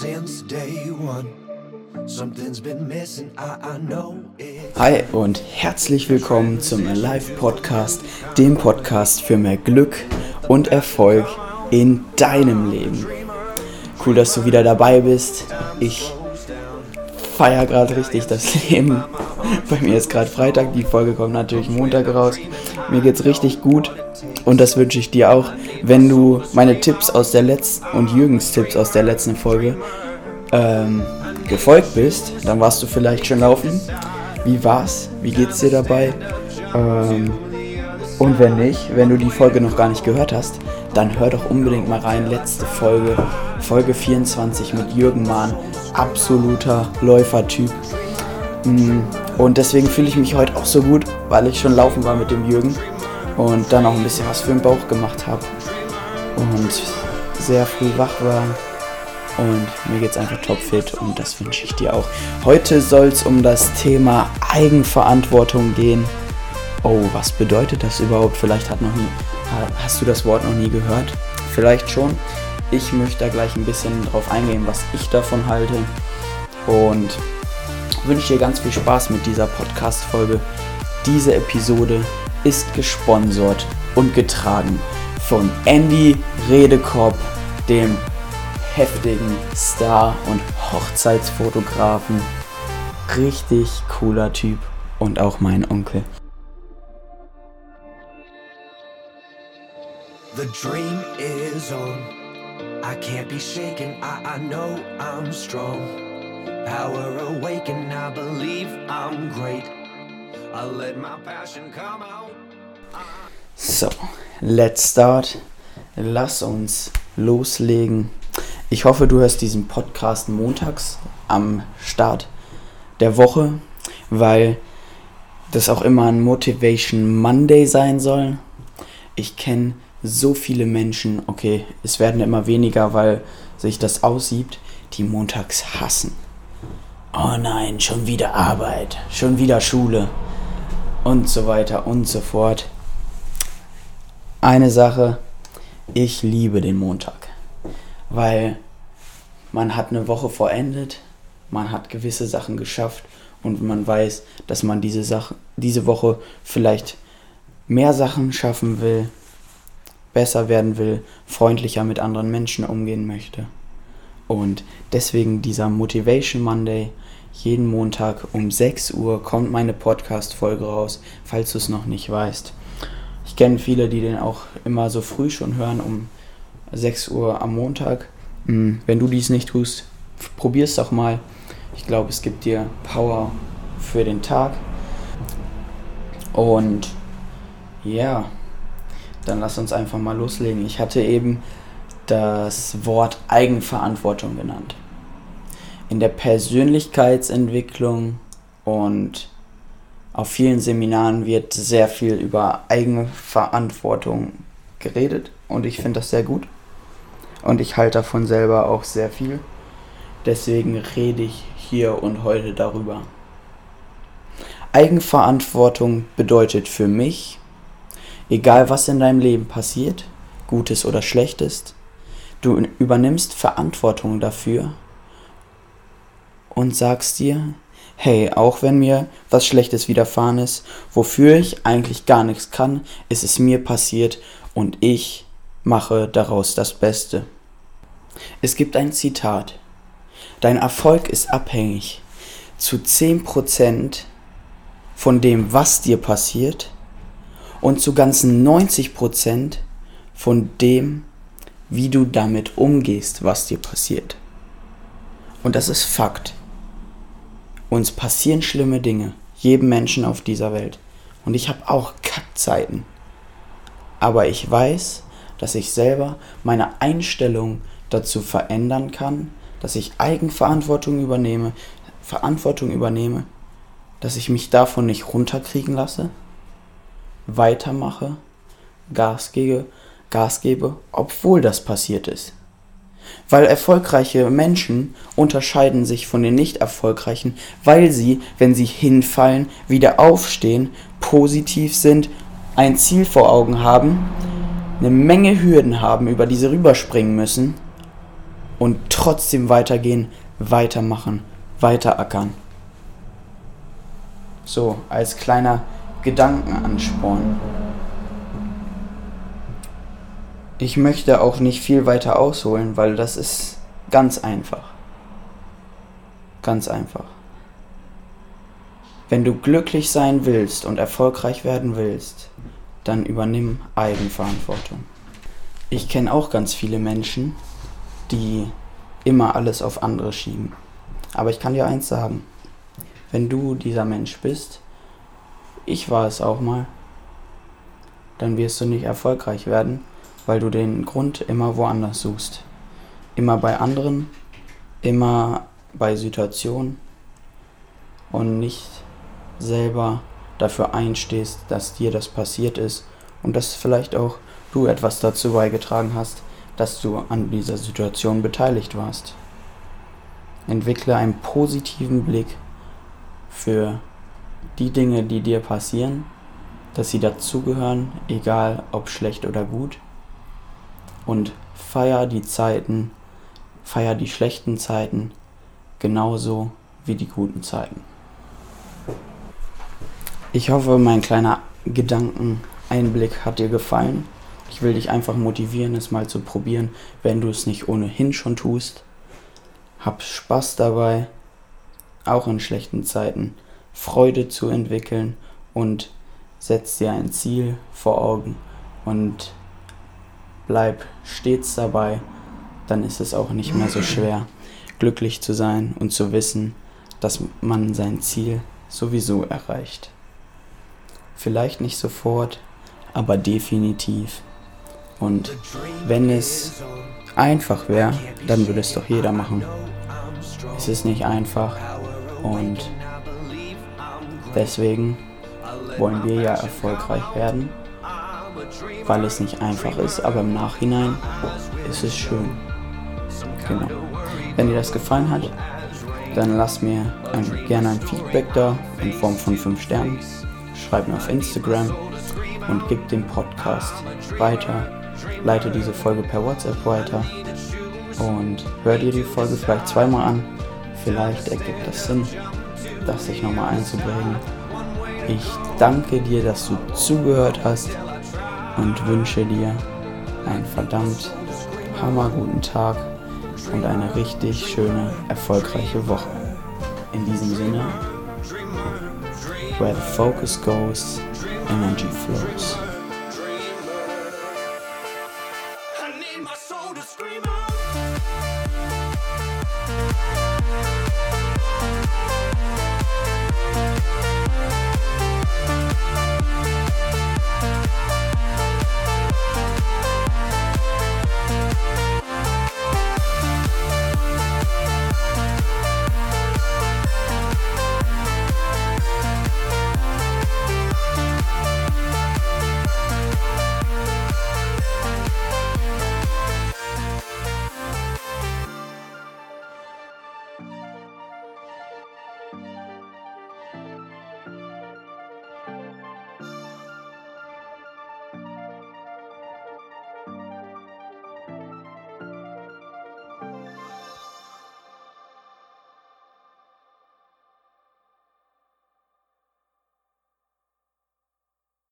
since day one. Something's been missing, I, I know it. Hi und herzlich willkommen zum Alive Podcast, dem Podcast für mehr Glück und Erfolg in deinem Leben. Cool, dass du wieder dabei bist. Ich feiere gerade richtig das Leben. Bei mir ist gerade Freitag, die Folge kommt natürlich Montag raus. Mir geht's richtig gut und das wünsche ich dir auch. Wenn du meine Tipps aus der letzten und Jürgens Tipps aus der letzten Folge ähm, gefolgt bist, dann warst du vielleicht schon laufen. Wie war's? Wie geht's dir dabei? Ähm, und wenn nicht, wenn du die Folge noch gar nicht gehört hast, dann hör doch unbedingt mal rein. Letzte Folge, Folge 24 mit Jürgen Mahn. Absoluter Läufertyp. Mm, und deswegen fühle ich mich heute auch so gut, weil ich schon laufen war mit dem Jürgen und dann auch ein bisschen was für den Bauch gemacht habe und sehr früh wach war und mir geht's einfach topfit und das wünsche ich dir auch. Heute soll es um das Thema Eigenverantwortung gehen. Oh, was bedeutet das überhaupt? Vielleicht hat noch nie, hast du das Wort noch nie gehört? Vielleicht schon. Ich möchte da gleich ein bisschen drauf eingehen, was ich davon halte und wünsche dir ganz viel Spaß mit dieser Podcast-Folge. Diese Episode ist gesponsert und getragen von Andy Redekopp, dem heftigen Star- und Hochzeitsfotografen. Richtig cooler Typ und auch mein Onkel. The dream is on. I can't be shaken, I, I know I'm strong. Power awaken, I believe I'm great. I let my passion come out. So, let's start. Lass uns loslegen. Ich hoffe, du hörst diesen Podcast montags am Start der Woche, weil das auch immer ein Motivation Monday sein soll. Ich kenne so viele Menschen, okay, es werden immer weniger, weil sich das aussieht, die montags hassen. Oh nein, schon wieder Arbeit, schon wieder Schule und so weiter und so fort. Eine Sache, ich liebe den Montag, weil man hat eine Woche vorendet, man hat gewisse Sachen geschafft und man weiß, dass man diese Sache, diese Woche vielleicht mehr Sachen schaffen will, besser werden will, freundlicher mit anderen Menschen umgehen möchte. Und deswegen dieser Motivation Monday. Jeden Montag um 6 Uhr kommt meine Podcast-Folge raus, falls du es noch nicht weißt. Ich kenne viele, die den auch immer so früh schon hören, um 6 Uhr am Montag. Hm, wenn du dies nicht tust, probier es doch mal. Ich glaube, es gibt dir Power für den Tag. Und ja, dann lass uns einfach mal loslegen. Ich hatte eben das Wort Eigenverantwortung genannt. In der Persönlichkeitsentwicklung und auf vielen Seminaren wird sehr viel über Eigenverantwortung geredet und ich finde das sehr gut. Und ich halte davon selber auch sehr viel. Deswegen rede ich hier und heute darüber. Eigenverantwortung bedeutet für mich, egal was in deinem Leben passiert, Gutes oder Schlechtes, du übernimmst Verantwortung dafür und sagst dir, hey, auch wenn mir was Schlechtes widerfahren ist, wofür ich eigentlich gar nichts kann, ist es mir passiert und ich mache daraus das Beste. Es gibt ein Zitat. Dein Erfolg ist abhängig zu 10% von dem, was dir passiert und zu ganzen 90% von dem, wie du damit umgehst, was dir passiert. Und das ist Fakt. Uns passieren schlimme Dinge, jedem Menschen auf dieser Welt. Und ich habe auch Kackzeiten. Aber ich weiß, dass ich selber meine Einstellung dazu verändern kann, dass ich Eigenverantwortung übernehme, Verantwortung übernehme, dass ich mich davon nicht runterkriegen lasse, weitermache, Gas gebe, Gas gebe, obwohl das passiert ist. Weil erfolgreiche Menschen unterscheiden sich von den nicht erfolgreichen, weil sie, wenn sie hinfallen, wieder aufstehen, positiv sind, ein Ziel vor Augen haben, eine Menge Hürden haben, über die sie rüberspringen müssen und trotzdem weitergehen, weitermachen, weiterackern. So, als kleiner Gedankenansporn. Ich möchte auch nicht viel weiter ausholen, weil das ist ganz einfach. Ganz einfach. Wenn du glücklich sein willst und erfolgreich werden willst, dann übernimm Eigenverantwortung. Ich kenne auch ganz viele Menschen, die immer alles auf andere schieben. Aber ich kann dir eins sagen, wenn du dieser Mensch bist, ich war es auch mal, dann wirst du nicht erfolgreich werden, weil du den Grund immer woanders suchst. Immer bei anderen, immer bei Situationen und nicht selber dafür einstehst, dass dir das passiert ist und dass vielleicht auch du etwas dazu beigetragen hast, dass du an dieser Situation beteiligt warst. Entwickle einen positiven Blick für die Dinge, die dir passieren, dass sie dazugehören, egal ob schlecht oder gut. Und feier die Zeiten, feier die schlechten Zeiten genauso wie die guten Zeiten. Ich hoffe, mein kleiner Gedankeneinblick hat dir gefallen. Ich will dich einfach motivieren, es mal zu probieren, wenn du es nicht ohnehin schon tust. Hab Spaß dabei, auch in schlechten Zeiten, Freude zu entwickeln und setz dir ein Ziel vor Augen und bleib stets dabei, dann ist es auch nicht mehr so schwer, glücklich zu sein und zu wissen, dass man sein Ziel sowieso erreicht. Vielleicht nicht sofort, aber definitiv. Und wenn es einfach wäre, dann würde es doch jeder machen. Es ist nicht einfach und deswegen wollen wir ja erfolgreich werden, weil es nicht einfach ist, aber im Nachhinein ist es schön. Genau. Wenn dir das gefallen hat, dann lass mir ein, gerne ein Feedback da in Form von 5 Sternen schreib mir auf Instagram und gib den Podcast weiter. Leite diese Folge per WhatsApp weiter und hör dir die Folge vielleicht zweimal an. Vielleicht ergibt das Sinn, das sich nochmal einzubringen. Ich danke dir, dass du zugehört hast und wünsche dir einen verdammt hammerguten Tag und eine richtig schöne, erfolgreiche Woche. In diesem Sinne, Where the focus goes, energy flows.